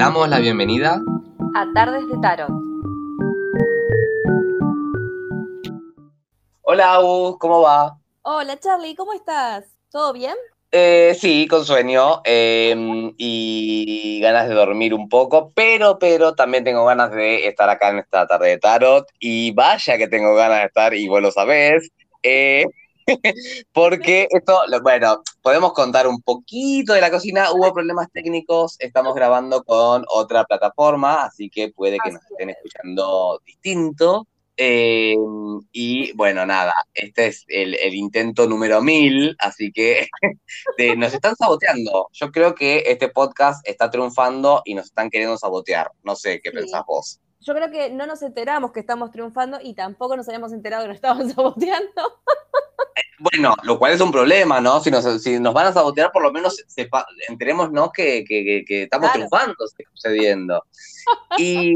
damos la bienvenida a Tardes de Tarot. Hola, Agus, ¿cómo va? Hola, Charlie, ¿cómo estás? ¿Todo bien? Eh, sí, con sueño em, y ganas de dormir un poco, pero, pero también tengo ganas de estar acá en esta tarde de tarot y vaya que tengo ganas de estar y vos lo sabés. Eh, porque esto, bueno, podemos contar un poquito de la cocina. Hubo problemas técnicos, estamos grabando con otra plataforma, así que puede que nos estén escuchando distinto. Eh, y bueno, nada, este es el, intento número mil, así que nos están saboteando. Yo creo que este podcast está triunfando y nos están queriendo sabotear. No sé qué pensás vos. Yo creo que no nos enteramos que estamos triunfando y tampoco nos habíamos enterado que nos estábamos saboteando. Bueno, lo cual es un problema, ¿no? Si nos, si nos van a sabotear, por lo menos sepa, enterémonos que, que, que, estamos triunfando, sucediendo. Y,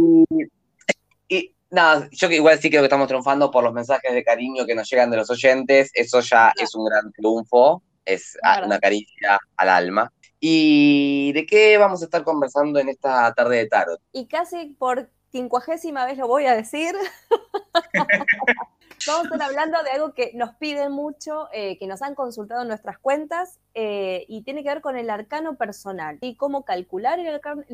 y nada, yo igual sí creo que estamos triunfando por los mensajes de cariño que nos llegan de los oyentes. Eso ya es un gran triunfo, es una caricia al alma. ¿Y de qué vamos a estar conversando en esta tarde de tarot? Y casi por quincuagésima vez lo voy a decir. Vamos a estar hablando de algo que nos piden mucho, eh, que nos han consultado en nuestras cuentas eh, y tiene que ver con el arcano personal y cómo calcular el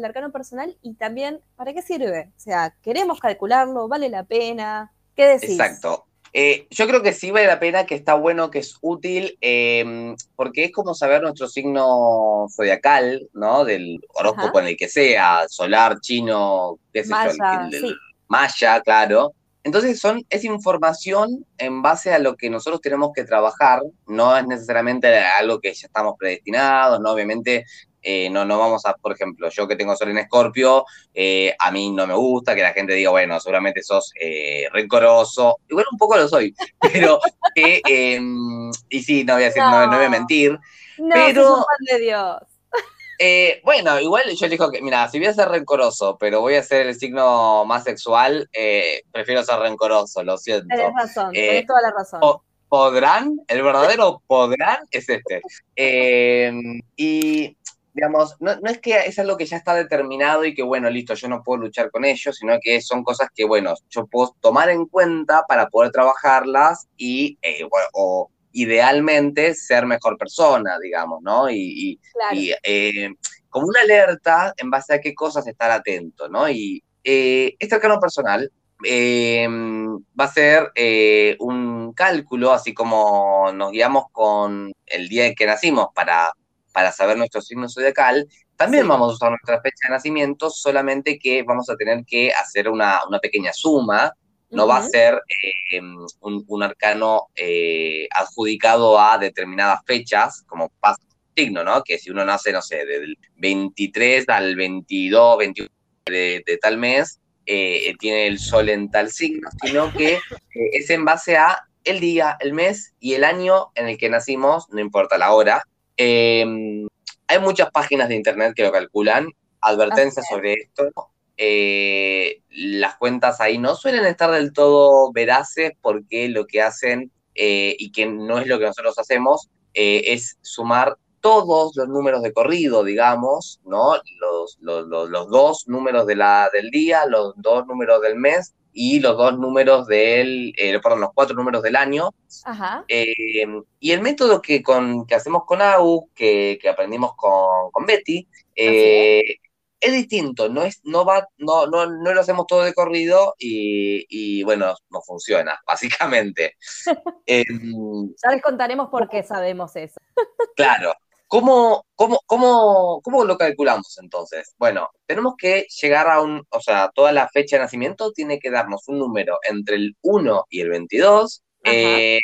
arcano, personal y también para qué sirve. O sea, ¿queremos calcularlo? ¿Vale la pena? ¿Qué decís? Exacto. Eh, yo creo que sí vale la pena, que está bueno, que es útil, em, porque es como saber nuestro signo zodiacal, ¿no? Del horóscopo en el que sea, solar, chino, qué sé yo, el, maya, claro. Entonces son, es información en base a lo que nosotros tenemos que trabajar, no es necesariamente algo que ya estamos predestinados, ¿no? Obviamente eh, no, no vamos a, por ejemplo, yo que tengo sol en Escorpio, eh, a mí no me gusta que la gente diga, bueno, seguramente sos eh, rencoroso, igual un poco lo soy, pero, em, y sí, no voy a decir, no, voy a mentir, no, pero... de Dios. Eh, bueno, igual yo digo que, mira, si voy a ser rencoroso, pero voy a ser el signo más sexual, eh, prefiero ser rencoroso, lo siento. Tienes razón, eh, toda la razón. podrán, el verdadero podrán es este. y, digamos, no, no, es que es algo que ya está determinado y que, bueno, listo, yo no puedo luchar con ello, sino que son cosas que, bueno, yo puedo tomar en cuenta para poder trabajarlas y, bueno, o idealmente ser mejor persona, digamos, ¿no? Y, eh, como una alerta en base a qué cosas estar atento, ¿no? Y eh, este arcano personal em, va a ser eh, un cálculo, así como nos guiamos con el día en que nacimos para, para saber nuestro signo zodiacal, también vamos a usar nuestra fecha de nacimiento, solamente que vamos a tener que hacer una, una pequeña suma no va a ser em, un, arcano eh, adjudicado a determinadas fechas, como pasa signo, ¿no? Que si uno nace, no sé, del 23 al 22, 21 de, tal mes, eh, tiene el sol en tal signo, sino que eh, es en base a el día, el mes y el año en el que nacimos, no importa la hora. Em, hay muchas páginas de internet que lo calculan, advertencias sobre esto, eh, las cuentas ahí no suelen estar del todo veraces porque lo que hacen, eh, y que no es lo que nosotros hacemos, eh, es sumar todos los números de corrido, digamos, ¿no? Los, los, dos números de la, del día, los dos números del mes y los dos números del, perdón, los cuatro números del año. y el método que, con, que hacemos con AU, que, que aprendimos con, con Betty, es distinto, no es, no va, no, no, no lo hacemos todo de corrido y, bueno, no funciona, básicamente. Em, ya les contaremos por qué sabemos eso. claro. ¿Cómo, cómo, cómo, cómo lo calculamos entonces? Bueno, tenemos que llegar a un, o sea, toda la fecha de nacimiento tiene que darnos un número entre el 1 y el 22. Eh,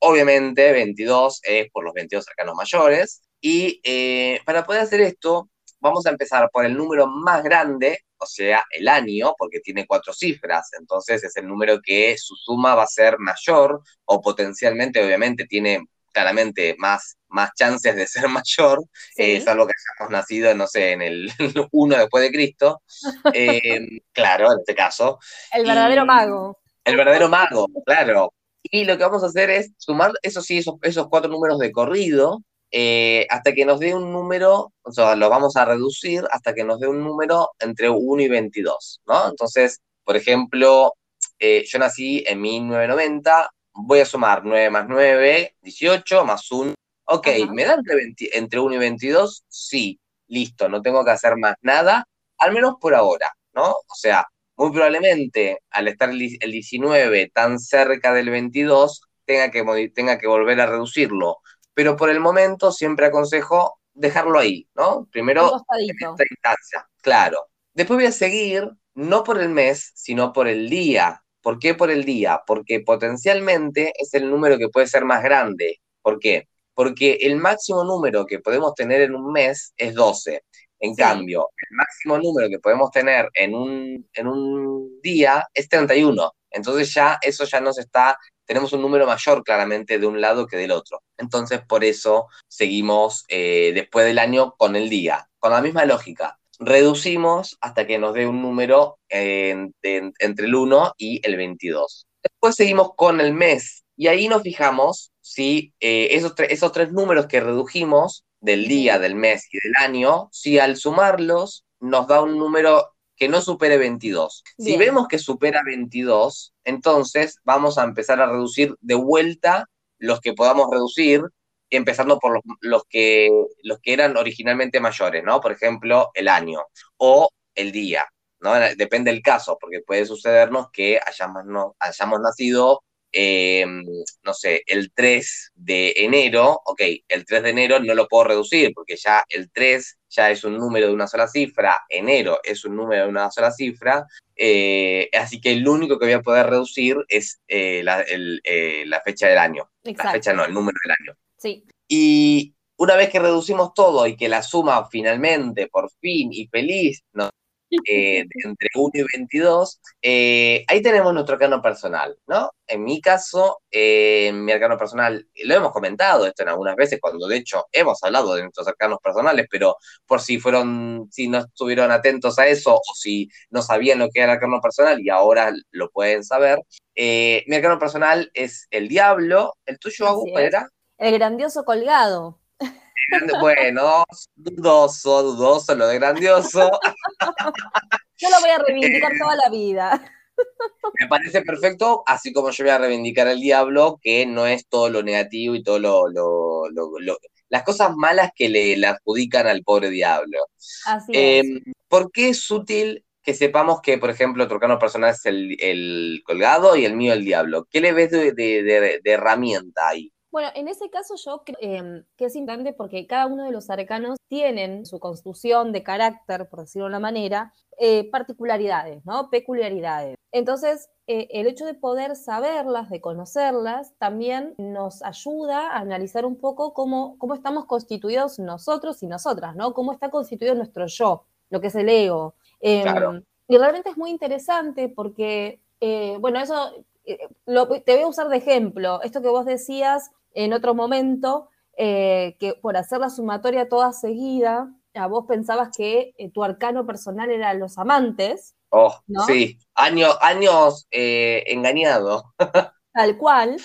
obviamente, 22 es por los 22 cercanos mayores. Y eh, para poder hacer esto, vamos a empezar por el número más grande, o sea, el año, porque tiene cuatro cifras, entonces es el número que su suma va a ser mayor, o potencialmente, obviamente, tiene claramente más, más chances de ser mayor, eh, es algo que hayamos nacido, no sé, en el 1 después de Cristo, eh, claro, en este caso. El verdadero mago. El verdadero mago, claro. Y lo que vamos a hacer es sumar, eso sí, esos, esos cuatro números de corrido, eh, hasta que nos dé un número, o sea, lo vamos a reducir hasta que nos dé un número entre 1 y 22, ¿no? Entonces, por ejemplo, eh, yo nací en 1990, voy a sumar 9 más 9, 18, más 1. Ok, ¿me da entre, entre 1 y 22? Sí, listo, no tengo que hacer más nada, al menos por ahora, ¿no? O sea, muy probablemente al estar el 19 tan cerca del 22, tenga que, tenga que volver a reducirlo. Pero por el momento siempre aconsejo dejarlo ahí, ¿no? Primero en esta instancia, claro. Después voy a seguir, no por el mes, sino por el día. ¿Por qué por el día? Porque potencialmente es el número que puede ser más grande. ¿Por qué? Porque el máximo número que podemos tener en un mes es 12. En cambio, el máximo número que podemos tener en un, en un día es 31. Entonces ya eso ya nos está, tenemos un número mayor claramente de un lado que del otro. Entonces por eso seguimos eh, después del año con el día, con la misma lógica. Reducimos hasta que nos dé un número entre el 1 y el 22. Después seguimos con el mes y ahí nos fijamos si eh, esos, esos tres números que redujimos del día, del mes y del año, si al sumarlos nos da un número que no supere 22. Si vemos que supera 22, entonces vamos a empezar a reducir de vuelta los que podamos reducir, empezando por los, que, los que eran originalmente mayores, ¿no? Por ejemplo, el año o el día, ¿no? Depende del caso, porque puede sucedernos que hayamos, no, hayamos nacido eh, no sé, el 3 de enero, ok, el 3 de enero no lo puedo reducir porque ya el 3 ya es un número de una sola cifra, enero es un número de una sola cifra, eh, así que el único que voy a poder reducir es eh, la, fecha del año. La fecha no, el número del año. Sí. Y una vez que reducimos todo y que la suma finalmente, por fin y feliz, nos eh, entre 1 y 22, eh, ahí tenemos nuestro arcano personal, ¿no? En mi caso, eh, mi arcano personal, lo hemos comentado esto en algunas veces, cuando de hecho hemos hablado de nuestros arcanos personales, pero por si fueron, si no estuvieron atentos a eso o si no sabían lo que era el arcano personal y ahora lo pueden saber, mi arcano personal es el diablo, el tuyo, Agus, era? El grandioso colgado. Bueno, dudoso, dudoso lo de grandioso. Yo lo voy a reivindicar toda la vida. Me parece perfecto, así como yo voy a reivindicar al diablo, que no es todo lo negativo y todo lo, las cosas malas que le, adjudican al pobre diablo. Así es. Em, ¿Por qué es útil que sepamos que, por ejemplo, tu arcano personal es el, colgado y el mío el diablo? ¿Qué le ves de herramienta ahí? Bueno, en ese caso yo creo em, que es importante porque cada uno de los arcanos tienen su construcción de carácter, por decirlo de una manera, eh, particularidades, ¿no? Peculiaridades. Entonces, eh, el hecho de poder saberlas, de conocerlas, también nos ayuda a analizar un poco cómo, cómo estamos constituidos nosotros y nosotras, ¿no? Cómo está constituido nuestro yo, lo que es el ego. Em, y realmente es muy interesante porque, eh, bueno, eso te voy a usar de ejemplo. Esto que vos decías en otro momento eh, que por hacer la sumatoria toda seguida, a vos pensabas que eh, tu arcano personal era los amantes. Oh, sí, años, años eh, engañado. Tal cual,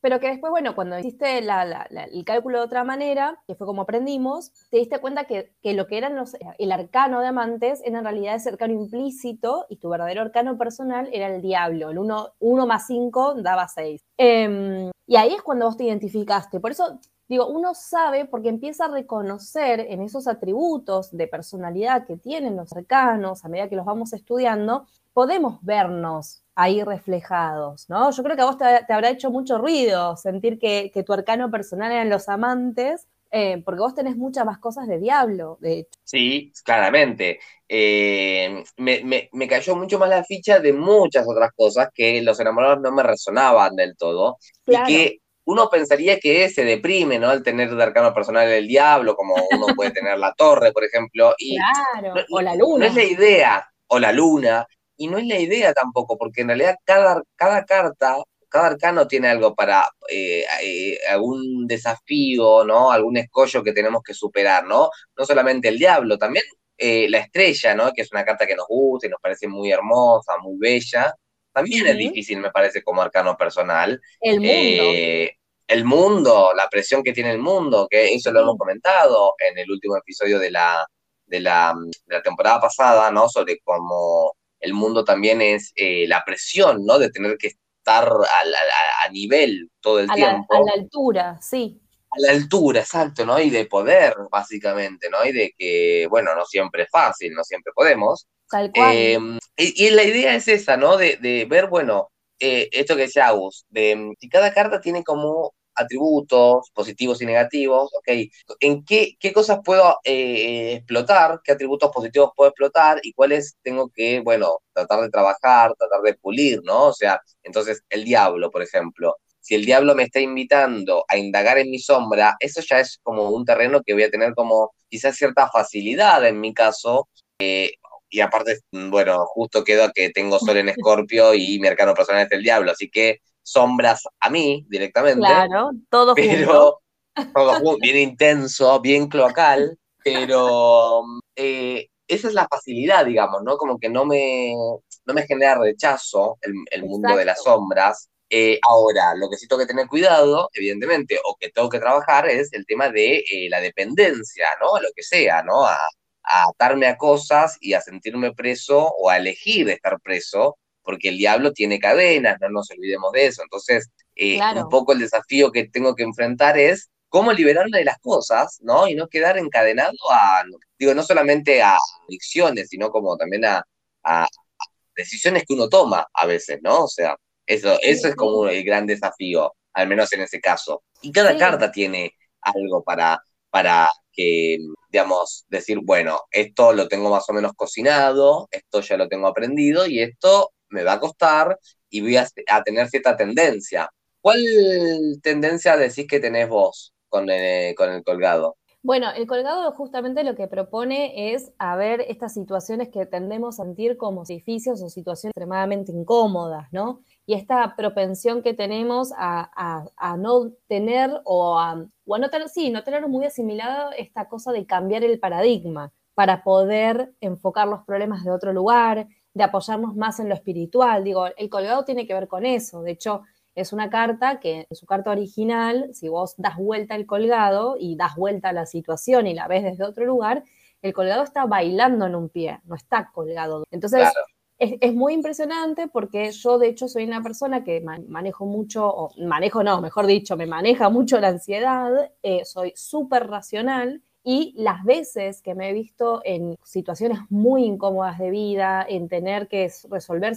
pero que después, bueno, cuando hiciste el cálculo de otra manera, que fue como aprendimos, te diste cuenta que, lo que eran los, el arcano de amantes era en realidad ese arcano implícito y tu verdadero arcano personal era el diablo. El 1 más 5 daba 6. Y ahí es cuando vos te identificaste. Por eso digo, uno sabe porque empieza a reconocer en esos atributos de personalidad que tienen los cercanos, a medida que los vamos estudiando, podemos vernos ahí reflejados, ¿no? Yo creo que a vos te, habrá hecho mucho ruido sentir que, tu arcano personal eran los amantes, eh, porque vos tenés muchas más cosas de diablo, de hecho. Sí, claramente. Eh, me, cayó mucho más la ficha de muchas otras cosas que los enamorados no me resonaban del todo. Y que uno pensaría que se deprime, ¿no? Al tener de arcano personal el diablo, como uno puede tener la torre, por ejemplo. Y claro, o la luna. No es la idea, o la luna, y no es la idea tampoco, porque en realidad cada, cada carta cada arcano tiene algo para eh, eh, algún desafío, ¿no? Algún escollo que tenemos que superar, ¿no? No solamente el diablo, también eh, la estrella, ¿no? Que es una carta que nos gusta y nos parece muy hermosa, muy bella. También es difícil, me parece, como arcano personal. El mundo. El mundo, la presión que tiene el mundo, que eso lo hemos comentado en el último episodio de la, de la, de la temporada pasada, ¿no? Sobre cómo el mundo también es eh, la presión, ¿no? De tener que estar a, nivel todo el tiempo. a la altura, sí. A la altura, exacto, ¿no? Y de poder, básicamente, ¿no? Y de que, bueno, no siempre es fácil, no siempre podemos. Tal cual. Em, y, la idea es esa, ¿no? De, de ver, bueno, eh, esto que decía Agus, de si cada carta tiene como atributos positivos y negativos, ¿ok? ¿En qué, qué cosas puedo eh, explotar? ¿Qué atributos positivos puedo explotar? ¿Y cuáles tengo que, bueno, tratar de trabajar, tratar de pulir, ¿no? O sea, entonces el diablo, por ejemplo. Si el diablo me está invitando a indagar en mi sombra, eso ya es como un terreno que voy a tener como quizás cierta facilidad en mi caso, eh, y aparte, bueno, justo quedó que tengo sol en escorpio y mi arcano personal es el diablo, así que sombras a mí directamente. Claro, todo pero, Todo bien intenso, bien cloacal, pero eh, esa es la facilidad, digamos, ¿no? Como que no me, no me genera rechazo el, mundo de las sombras. Eh, ahora, lo que sí tengo que tener cuidado, evidentemente, o que tengo que trabajar es el tema de eh, la dependencia, ¿no? Lo que sea, ¿no? A, a atarme a cosas y a sentirme preso o a elegir estar preso porque el diablo tiene cadenas, no nos olvidemos de eso. Entonces, eh, un poco el desafío que tengo que enfrentar es cómo liberarme de las cosas, ¿no? Y no quedar encadenado a, digo, no solamente a adicciones, sino como también a, decisiones que uno toma a veces, ¿no? O sea, eso, eso es como el gran desafío, al menos en ese caso. Y cada carta tiene algo para, para que, digamos, decir, bueno, esto lo tengo más o menos cocinado, esto ya lo tengo aprendido y esto me va a costar y voy a, tener cierta tendencia. ¿Cuál tendencia decís que tenés vos con, el, con el colgado? Bueno, el colgado justamente lo que propone es a ver estas situaciones que tendemos a sentir como difíciles o situaciones extremadamente incómodas, ¿no? Y esta propensión que tenemos a, no tener o a, o no tener, sí, no tener muy asimilado esta cosa de cambiar el paradigma para poder enfocar los problemas de otro lugar, de apoyarnos más en lo espiritual. Digo, el colgado tiene que ver con eso. De hecho, es una carta que en su carta original, si vos das vuelta al colgado y das vuelta a la situación y la ves desde otro lugar, el colgado está bailando en un pie, no está colgado. Entonces, es, muy impresionante porque yo, de hecho, soy una persona que manejo mucho, o manejo no, mejor dicho, me maneja mucho la ansiedad, eh, soy súper racional y las veces que me he visto en situaciones muy incómodas de vida, en tener que resolver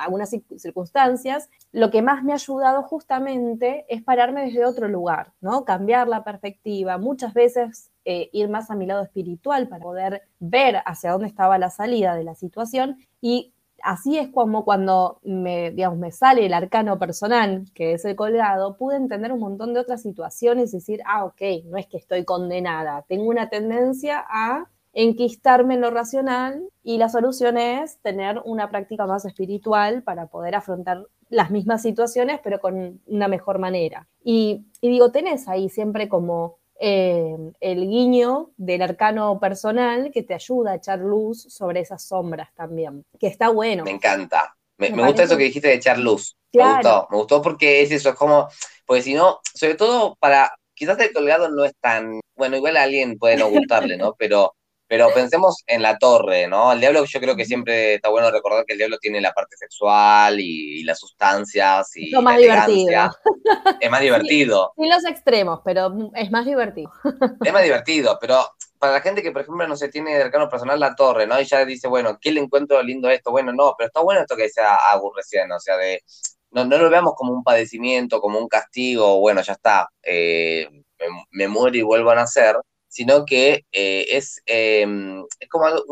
algunas circunstancias, lo que más me ha ayudado justamente es pararme desde otro lugar, ¿no? Cambiar la perspectiva, muchas veces eh, ir más a mi lado espiritual para poder ver hacia dónde estaba la salida de la situación y así es como cuando me, digamos, me sale el arcano personal, que es el colgado, pude entender un montón de otras situaciones y decir, ah, ok, no es que estoy condenada, tengo una tendencia a enquistarme en lo racional y la solución es tener una práctica más espiritual para poder afrontar las mismas situaciones, pero con una mejor manera. Y, y digo, tenés ahí siempre como eh, el guiño del arcano personal que te ayuda a echar luz sobre esas sombras también, que está bueno. Me encanta. Me, gusta eso que dijiste de echar luz. Me gustó, me gustó porque es eso, es como, porque si no, sobre todo para, quizás el colgado no es tan, bueno, igual a alguien puede no gustarle, ¿no? Pero pero pensemos en la torre, ¿no? El diablo, yo creo que siempre está bueno recordar que el diablo tiene la parte sexual y, las sustancias y. Es más divertido. Es más divertido. Sin los extremos, pero es más divertido. Es más divertido, pero para la gente que, por ejemplo, no se tiene de arcano personal la torre, ¿no? Y ya dice, bueno, ¿qué le encuentro lindo esto? Bueno, no, pero está bueno esto que sea Agus recién, o sea, de. No, no lo veamos como un padecimiento, como un castigo, bueno, ya está, eh, me, me muero y vuelvo a nacer, sino que eh, es, em, es como algo,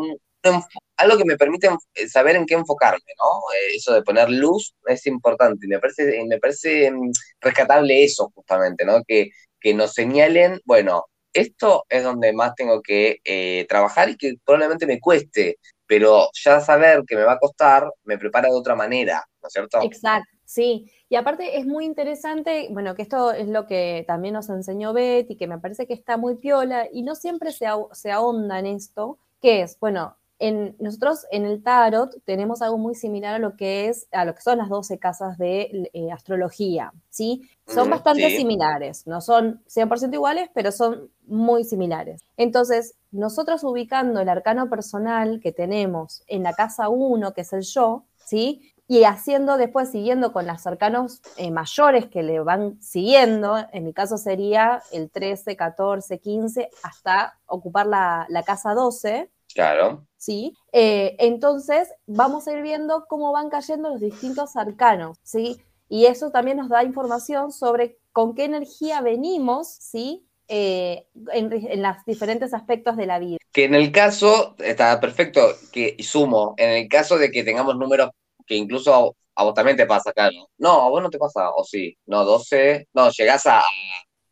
algo, que me permite saber en qué enfocarme, ¿no? Eh, eso de poner luz es importante me parece, me parece em, rescatable eso justamente, ¿no? Que, que nos señalen, bueno, esto es donde más tengo que eh, trabajar y que probablemente me cueste, pero ya saber que me va a costar me prepara de otra manera, ¿no es cierto? Exacto, sí. Y aparte es muy interesante, bueno, que esto es lo que también nos enseñó Betty, que me parece que está muy piola y no siempre se, se ahonda en esto, que es, bueno, En, nosotros en el tarot tenemos algo muy similar a lo que es a lo que son las 12 casas de eh, astrología, ¿sí? Son bastante similares, no son 100% iguales, pero son muy similares. Entonces, nosotros ubicando el arcano personal que tenemos en la casa 1, que es el yo, ¿sí? Y haciendo después, siguiendo con los arcanos eh, mayores que le van siguiendo, en mi caso sería el 13, 14, 15, hasta ocupar la, casa 12. Claro. ¿Sí? Eh, entonces, vamos a ir viendo cómo van cayendo los distintos arcanos, ¿sí? Y eso también nos da información sobre con qué energía venimos, ¿sí? Eh, en, en, los diferentes aspectos de la vida. Que en el caso, está perfecto, que sumo, en el caso de que tengamos números que incluso a, vos también te pasa, claro. No, a vos no te pasa, o sí. No, 12, no, llegás a...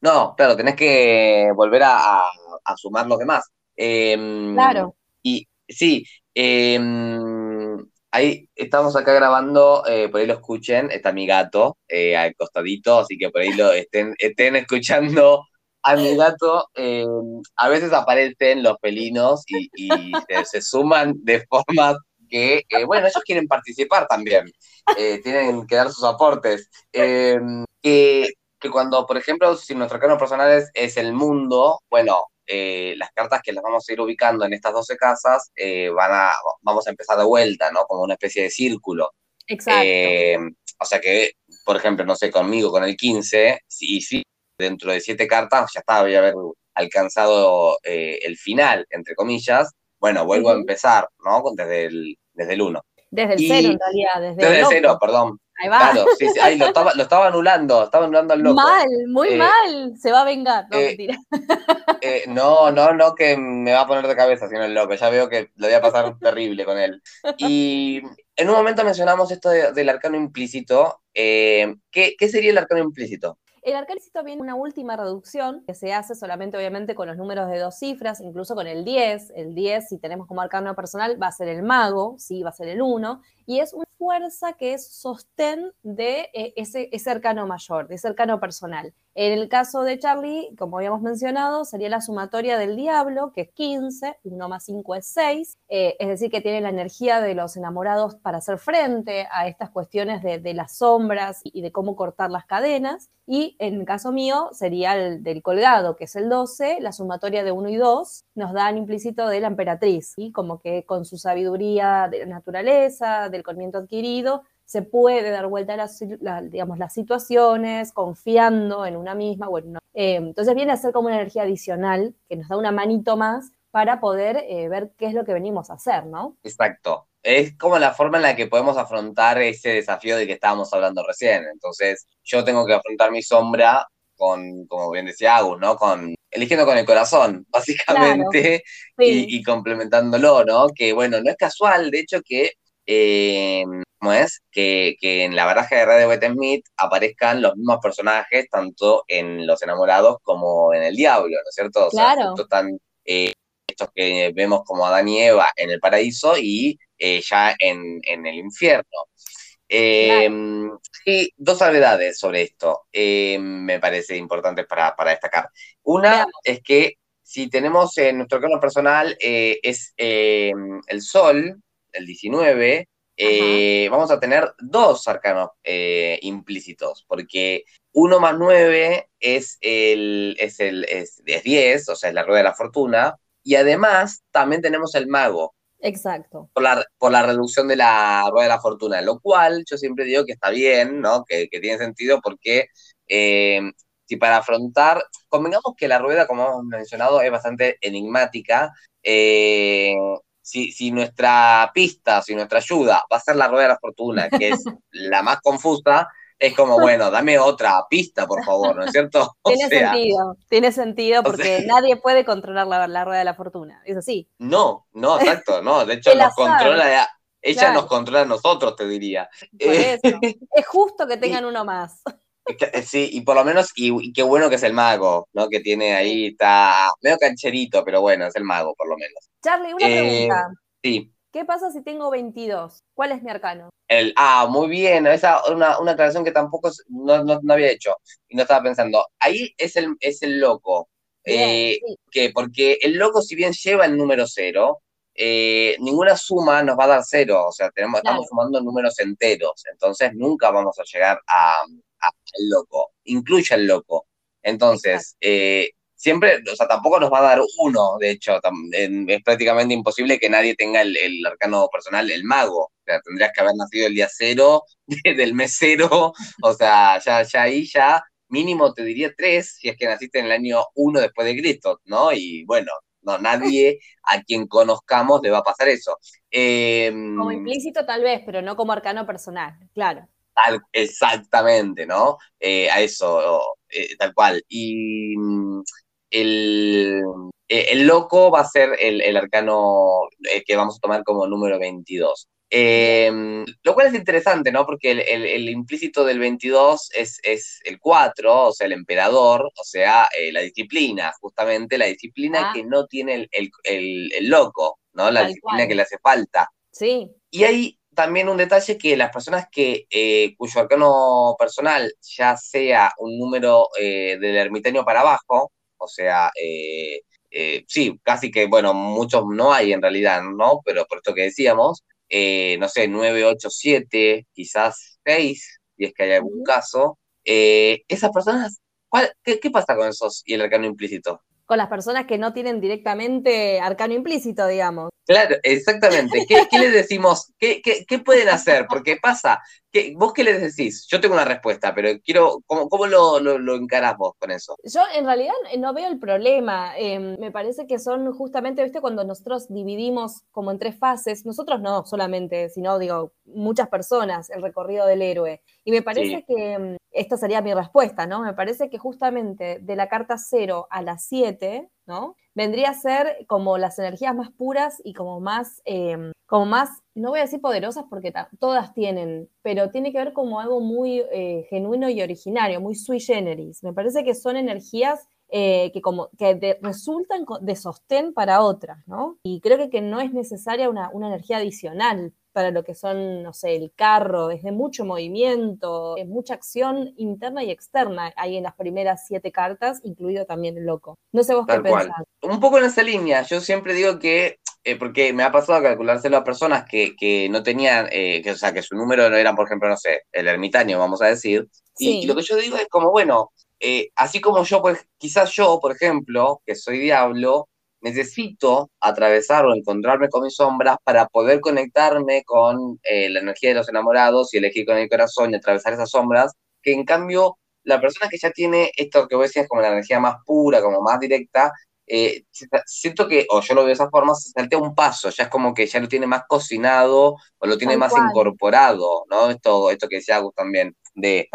No, claro, tenés que volver a, sumar los demás. Em, claro. Y sí, em, ahí estamos acá grabando, eh, por ahí lo escuchen, está mi gato eh, al costadito, así que por ahí lo estén, estén escuchando a mi gato. Em, a veces aparecen los pelinos y, se, se, suman de formas que, eh, bueno, ellos quieren participar también, eh, tienen que dar sus aportes. Eh, que, cuando, por ejemplo, si nuestro arcano personal es, el mundo, bueno, las cartas que las vamos a ir ubicando en estas 12 casas, van a, vamos a empezar de vuelta, ¿no? Como una especie de círculo. Exacto. o sea que, por ejemplo, no sé, conmigo, con el 15, y si dentro de 7 cartas ya está, voy a haber alcanzado el final, entre comillas, bueno, vuelvo a empezar, ¿no? Desde el, desde el 1. Desde el 0, en realidad. Desde, desde el 0, perdón. Ahí va. Claro, sí, sí. Lo estaba, lo estaba anulando, estaba anulando al loco. Mal, muy eh, mal. Se va a vengar. No, eh, mentira. Eh, no, no, no, que me va a poner de cabeza, sino el loco. Ya veo que lo voy a pasar terrible con él. Y en un momento mencionamos esto del arcano implícito. ¿qué, ¿Qué sería el arcano implícito? El arcanícito viene una última reducción que se hace solamente obviamente con los números de dos cifras, incluso con el 10. El 10, si tenemos como arcano personal, va a ser el mago, sí, va a ser el 1. Y es una fuerza que es sostén de eh, ese, ese arcano mayor, de ese arcano personal. En el caso de Charlie, como habíamos mencionado, sería la sumatoria del diablo, que es 15, 1 más 5 es 6, eh, es decir, que tiene la energía de los enamorados para hacer frente a estas cuestiones de, las sombras y de cómo cortar las cadenas. Y en el caso mío sería el del colgado, que es el 12, la sumatoria de 1 y 2 nos dan implícito de la emperatriz, y como que con su sabiduría de la naturaleza, del conocimiento adquirido, se puede dar vuelta a las, digamos, las situaciones confiando en una misma. Bueno, eh, entonces viene a ser como una energía adicional que nos da una manito más para poder eh, ver qué es lo que venimos a hacer, ¿no? Exacto. Es como la forma en la que podemos afrontar ese desafío de que estábamos hablando recién. Entonces, yo tengo que afrontar mi sombra con, como bien decía Agus, ¿no? Con, eligiendo con el corazón, básicamente, y, y, complementándolo, ¿no? Que bueno, no es casual, de hecho, que eh, ¿cómo es? Que, en la baraja de Radio Beth Smith aparezcan los mismos personajes, tanto en Los Enamorados como en El Diablo, ¿no es cierto? O claro. están eh, estos que vemos como Adán y Eva en el paraíso y eh, ya en, el infierno. Eh, y dos salvedades sobre esto me parece importante para, destacar. Una es que si tenemos en nuestro caso personal es el Sol, el 19, eh, vamos a tener dos arcanos eh, implícitos, porque 1 más 9 es, el, es, el, es, 10, o sea, es la rueda de la fortuna, y además también tenemos el mago. Exacto. Por la, por la reducción de la rueda de la fortuna, lo cual yo siempre digo que está bien, ¿no? Que, tiene sentido porque eh, si para afrontar, convengamos que la rueda, como hemos mencionado, es bastante enigmática, eh, si, nuestra pista, si nuestra ayuda va a ser la rueda de la fortuna, que es la más confusa, es como, bueno, dame otra pista, por favor, ¿no es cierto? tiene sentido, tiene sentido porque nadie puede controlar la, rueda de la fortuna, es así. No, no, exacto, no, de hecho nos controla, ella nos controla a nosotros, te diría. Por eso. es justo que tengan uno más. Sí, y por lo menos, y, qué bueno que es el mago, ¿no? Que tiene ahí, está medio cancherito, pero bueno, es el mago, por lo menos. Charlie, una eh, pregunta. Sí. ¿Qué pasa si tengo 22? ¿Cuál es mi arcano? El, ah, muy bien, esa es una, una, aclaración que tampoco no, no, había hecho y no estaba pensando. Ahí es el, es el loco. Eh, que porque el loco, si bien lleva el número cero, eh, ninguna suma nos va a dar cero, o sea, tenemos, estamos sumando números enteros, entonces nunca vamos a llegar a, al loco, incluye al loco. Entonces, eh, siempre, o sea, tampoco nos va a dar uno, de hecho, es prácticamente imposible que nadie tenga el, arcano personal, el mago. O sea, tendrías que haber nacido el día cero, del mes cero, o sea, ya, ya ahí ya mínimo te diría tres si es que naciste en el año uno después de Cristo, ¿no? Y bueno, no, nadie a quien conozcamos le va a pasar eso. Em, como implícito tal vez, pero no como arcano personal, claro. Tal, exactamente, ¿no? Eh, a eso, eh, tal cual. Y mm, el, eh, el, loco va a ser el, el arcano que vamos a tomar como número 22. Em, lo cual es interesante, ¿no? Porque el, implícito del 22 es, es, el 4, o sea, el emperador, o sea, eh, la disciplina, justamente la disciplina ah. que no tiene el, loco, ¿no? La disciplina que le hace falta. Sí. Y hay también un detalle que las personas que eh, cuyo arcano personal ya sea un número eh, del ermitaño para abajo, o sea, sí, casi que, bueno, muchos no hay en realidad, ¿no? Pero por esto que decíamos, eh, no sé, 9, 8, 7, quizás 6, si es que hay algún caso, eh, esas personas, qué, ¿qué pasa con esos y el arcano implícito? Con las personas que no tienen directamente arcano implícito, digamos. Claro, exactamente. ¿Qué, les decimos? ¿Qué, pueden hacer? Porque pasa, que, ¿vos qué les decís? Yo tengo una respuesta, pero quiero, ¿cómo, cómo lo, lo, encarás vos con eso? Yo en realidad no veo el problema. Em, me parece que son justamente, viste, cuando nosotros dividimos como en tres fases, nosotros no solamente, sino digo, muchas personas, el recorrido del héroe. Y me parece que em, esta sería mi respuesta, ¿no? Me parece que justamente de la carta 0 a la 7, ¿no? vendría a ser como las energías más puras y como más, em, como más, no voy a decir poderosas porque todas tienen, pero tiene que ver como algo muy eh, genuino y originario, muy sui generis. Me parece que son energías eh, que, como, que resultan de sostén para otras, ¿no? Y creo que, que no es necesaria una, una energía adicional para lo que son, no sé, el carro, es de mucho movimiento, es mucha acción interna y externa ahí en las primeras siete cartas, incluido también el loco. No sé vos qué pensás. Un poco en esa línea, yo siempre digo que, eh, porque me ha pasado a calculárselo a personas que, no tenían, eh, que, o sea, que su número no era, por ejemplo, no sé, el ermitaño, vamos a decir, y, lo que yo digo es como, bueno, eh, así como yo, pues quizás yo, por ejemplo, que soy diablo, necesito atravesar o encontrarme con mis sombras para poder conectarme con eh, la energía de los enamorados y elegir con el corazón y atravesar esas sombras, que en cambio la persona que ya tiene esto que vos decías como la energía más pura, como más directa, eh, siento que, o yo lo veo de esa forma, se saltea un paso, ya es como que ya lo tiene más cocinado o lo tiene más incorporado, ¿no? Esto, esto que decía Agus también, de,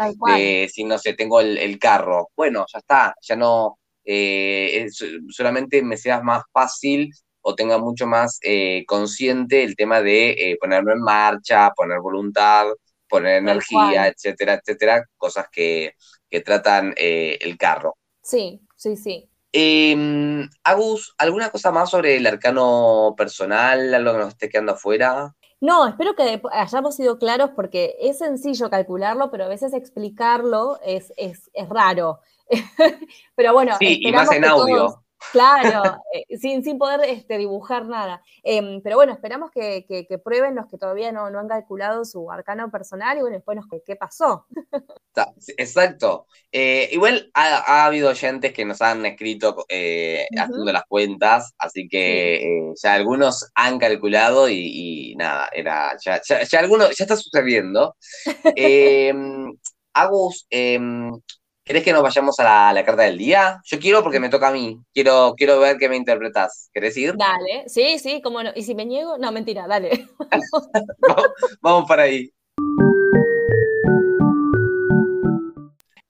si no sé, tengo el, el, carro, bueno, ya está, ya no, eh, solamente me sea más fácil o tenga mucho más eh, consciente el tema de eh, ponerlo en marcha, poner voluntad, poner energía, etcétera, etcétera, cosas que, tratan el carro. Sí, sí, sí. Em, Agus, ¿alguna cosa más sobre el arcano personal, algo que nos esté quedando afuera? No, espero que hayamos sido claros porque es sencillo calcularlo, pero a veces explicarlo es, es, es raro. Pero bueno, sí, y más en audio. claro, eh, sin, sin poder este, dibujar nada. Em, pero bueno, esperamos que, prueben los que todavía no, han calculado su arcano personal y bueno, después nos qué pasó. Exacto. Eh, igual ha, habido oyentes que nos han escrito eh, haciendo las cuentas, así que ya algunos han calculado y, nada, era ya, ya, algunos, ya está sucediendo. Em, Agus, em, ¿Querés que nos vayamos a la, carta del día? Yo quiero porque me toca a mí. Quiero, quiero ver qué me interpretas. ¿Querés ir? Dale, sí, sí, cómo no. ¿Y si me niego? No, mentira, dale. vamos, para ahí.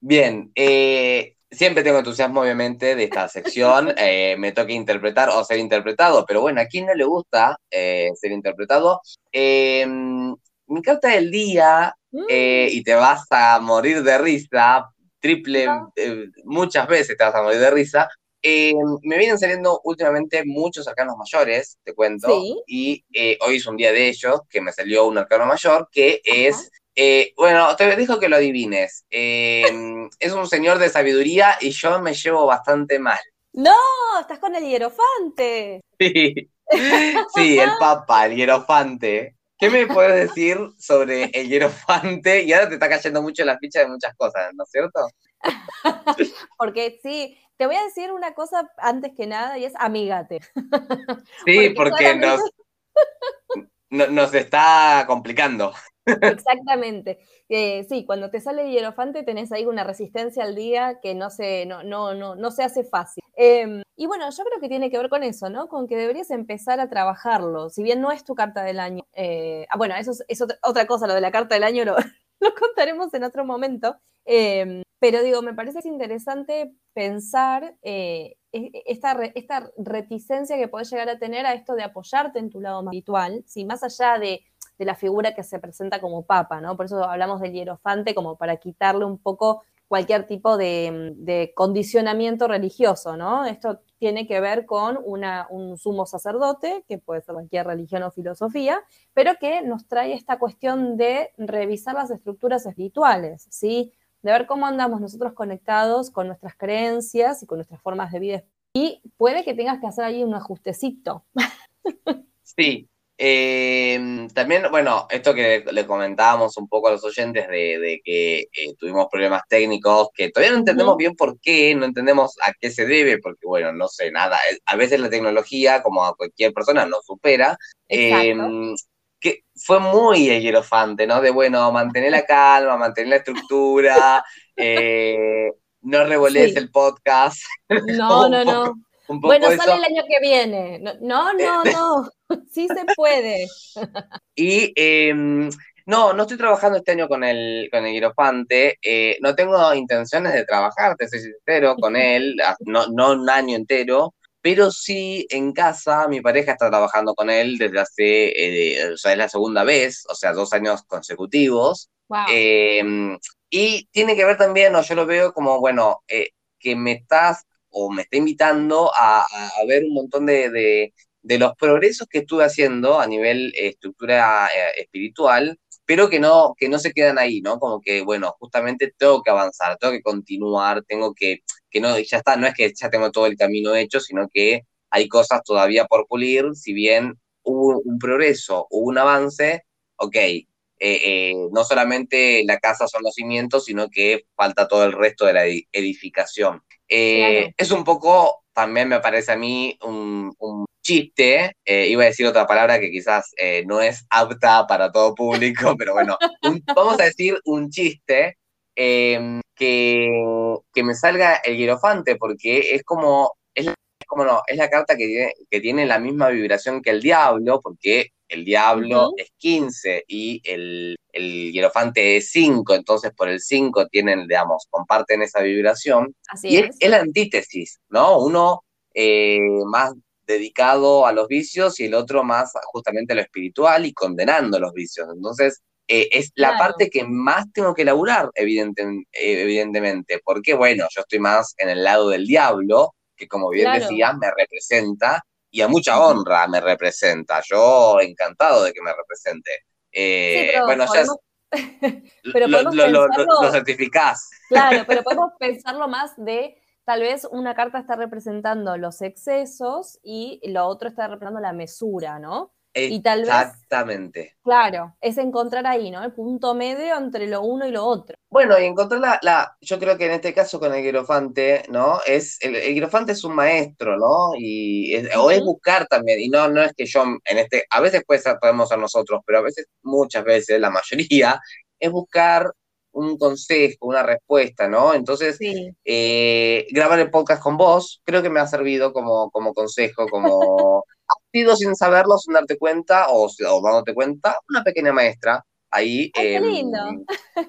Bien, eh, siempre tengo entusiasmo, obviamente, de esta sección. Eh, me toca interpretar o ser interpretado, pero bueno, ¿a quién no le gusta eh, ser interpretado? mi carta del día, mm. y te vas a morir de risa, triple, eh, muchas veces te vas a morir de risa. Eh, me vienen saliendo últimamente muchos arcanos mayores, te cuento, y eh, hoy es un día de ellos que me salió un arcano mayor que es, bueno, te dijo que lo adivines, es un señor de sabiduría y yo me llevo bastante mal. No, estás con el hierofante. Sí. Sí, el papa, el hierofante. ¿Qué me puedes decir sobre el hierofante? Y ahora te está cayendo mucho la ficha de muchas cosas, ¿no es cierto? Porque sí, te voy a decir una cosa antes que nada y es amígate. Sí, porque, nos, nos está complicando. Exactamente. Eh, sí, cuando te sale el hierofante tenés ahí una resistencia al día que no se, no, no, no, no se hace fácil. Em, y bueno, yo creo que tiene que ver con eso, ¿no? Con que deberías empezar a trabajarlo. Si bien no es tu carta del año. Eh, ah, bueno, eso es, otra, cosa, lo de la carta del año lo, contaremos en otro momento. Em, pero digo, me parece interesante pensar eh, e, esta, esta reticencia que puedes llegar a tener a esto de apoyarte en tu lado más espiritual, si más allá de de la figura que se presenta como papa, ¿no? Por eso hablamos del hierofante como para quitarle un poco cualquier tipo de, condicionamiento religioso, ¿no? Esto tiene que ver con un sumo sacerdote, que puede ser cualquier religión o filosofía, pero que nos trae esta cuestión de revisar las estructuras espirituales, ¿sí? De ver cómo andamos nosotros conectados con nuestras creencias y con nuestras formas de vida. Y puede que tengas que hacer ahí un ajustecito. Sí, eh, también, bueno, esto que le comentábamos un poco a los oyentes de, que eh, tuvimos problemas técnicos, que todavía no entendemos bien por qué, no entendemos a qué se debe, porque bueno, no sé nada. Eh, a veces la tecnología, como a cualquier persona, nos supera. Em, que fue muy hierofante, ¿no? De bueno, mantener la calma, mantener la estructura, eh, no revolees el podcast. No, no, no bueno, sale el año que viene. No, no, no, sí se puede. Y em, no, no estoy trabajando este año con el, con el. Eh, no tengo intenciones de trabajar, te soy sincero, con él, no, no un año entero. Pero sí, en casa, mi pareja está trabajando con él desde hace, eh, o sea, es la segunda vez, o sea, dos años consecutivos. Em, y tiene que ver también, o yo lo veo como, bueno, eh, que me estás o me está invitando a, ver un montón de, los progresos que estuve haciendo a nivel eh, estructura eh, espiritual, pero que no, que no se quedan ahí, ¿no? Como que, bueno, justamente tengo que avanzar, tengo que continuar, tengo que, que no, ya está, no es que ya tengo todo el camino hecho, sino que hay cosas todavía por pulir, si bien hubo un progreso, hubo un avance, ok, eh, no solamente la casa son los cimientos, sino que falta todo el resto de la edificación. Eh, es un poco, también me parece a mí, un, chiste, eh, iba a decir otra palabra que quizás eh, no es apta para todo público, pero bueno, vamos a decir un chiste em, que, que, me salga el hierofante, porque es como, es, como no, es la carta que tiene, que tiene la misma vibración que el diablo, porque el diablo es 15 y el, el hierofante es 5, entonces por el 5 tienen, digamos, comparten esa vibración. y es. es, la antítesis, ¿no? Uno eh, más dedicado a los vicios y el otro más justamente a lo espiritual y condenando los vicios. Entonces, eh, es la parte que más tengo que elaborar, evidente, eh, evidentemente, porque bueno, yo estoy más en el lado del diablo, que como bien decía, me representa, y a mucha honra me representa. Yo encantado de que me represente. Eh, bueno, ya pero lo, lo, certificás. Claro, pero podemos pensarlo más de tal vez una carta está representando los excesos y lo otro está representando la mesura, ¿no? Y tal vez, Exactamente. Claro, es encontrar ahí, ¿no? El punto medio entre lo uno y lo otro. Bueno, y encontrar la, la yo creo que en este caso con el hierofante, ¿no? Es, el, el es un maestro, ¿no? Y o es buscar también, y no, no es que yo en este, a veces puede ser, podemos ser nosotros, pero a veces, muchas veces, la mayoría, es buscar un consejo, una respuesta, ¿no? Entonces, eh, grabar el podcast con vos creo que me ha servido como, como consejo, como sido sin saberlo, sin darte cuenta o, o dándote cuenta, una pequeña maestra ahí. qué em, lindo.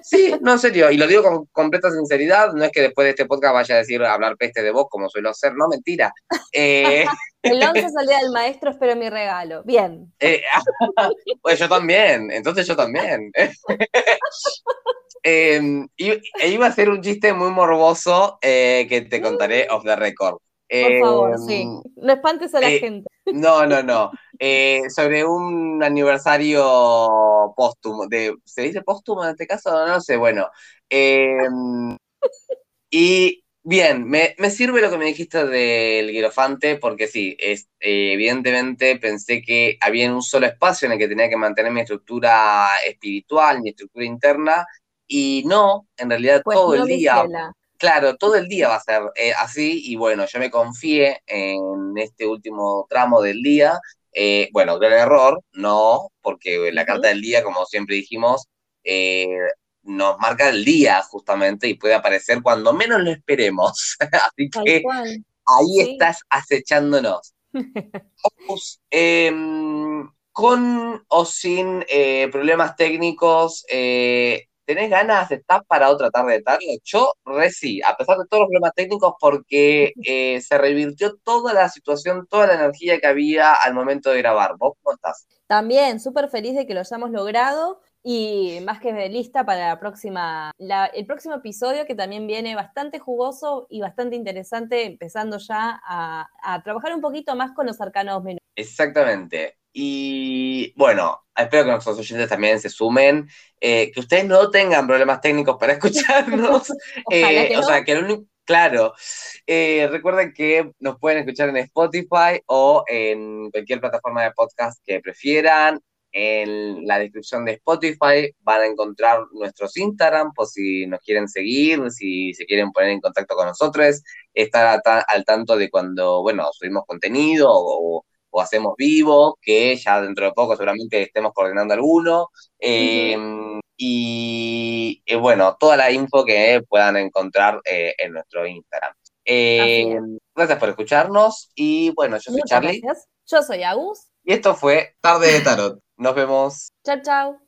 Sí, no, en serio, y lo digo con completa sinceridad, no es que después de este podcast vaya a decir hablar peste de vos como suelo hacer, no, mentira. Eh, el 11 salía del maestro, espero mi regalo. Bien. Eh, pues yo también, entonces yo también. Em, e iba a ser un chiste muy morboso eh, que te contaré off the record. Por favor, sí. Em, no espantes a la gente. No, no, no. Eh, sobre un aniversario póstumo. De, ¿Se dice póstumo en este caso? No, sé, bueno. Em, y Bien, me, sirve lo que me dijiste del Guirofante, porque sí, es, eh, evidentemente pensé que había un solo espacio en el que tenía que mantener mi estructura espiritual, mi estructura interna, y no, en realidad pues todo el día. Claro, todo el día va a ser eh, así, y bueno, yo me confié en este último tramo del día. Eh, bueno, gran error, no, porque la carta del día, como siempre dijimos, nos marca el día justamente y puede aparecer cuando menos lo esperemos. Así que ahí estás acechándonos. Em, con o sin eh, problemas técnicos, eh, ¿tenés ganas? de estar para otra tarde de tarde? Yo reci, a pesar de todos los problemas técnicos, porque eh, se revirtió toda la situación, toda la energía que había al momento de grabar. ¿Vos cómo estás? También, súper feliz de que lo hayamos logrado y más que lista para la próxima, el próximo episodio que también viene bastante jugoso y bastante interesante, empezando ya a, trabajar un poquito más con los arcanos menores. Exactamente. Y bueno, espero que nuestros oyentes también se sumen, eh, que ustedes no tengan problemas técnicos para escucharnos. Eh, o sea, que el único, Claro. Eh, recuerden que nos pueden escuchar en Spotify o en cualquier plataforma de podcast que prefieran. En la descripción de Spotify van a encontrar nuestros Instagram por si nos quieren seguir, si se quieren poner en contacto con nosotros, estar al tanto de cuando, bueno, subimos contenido o, hacemos vivo, que ya dentro de poco seguramente estemos coordinando alguno. Em, y eh, bueno, toda la info que puedan encontrar eh, en nuestro Instagram. Em, gracias por escucharnos y bueno, yo soy Charlie. Yo soy Agus. Y esto fue Tarde de Tarot. Nos vemos. Chao, chao.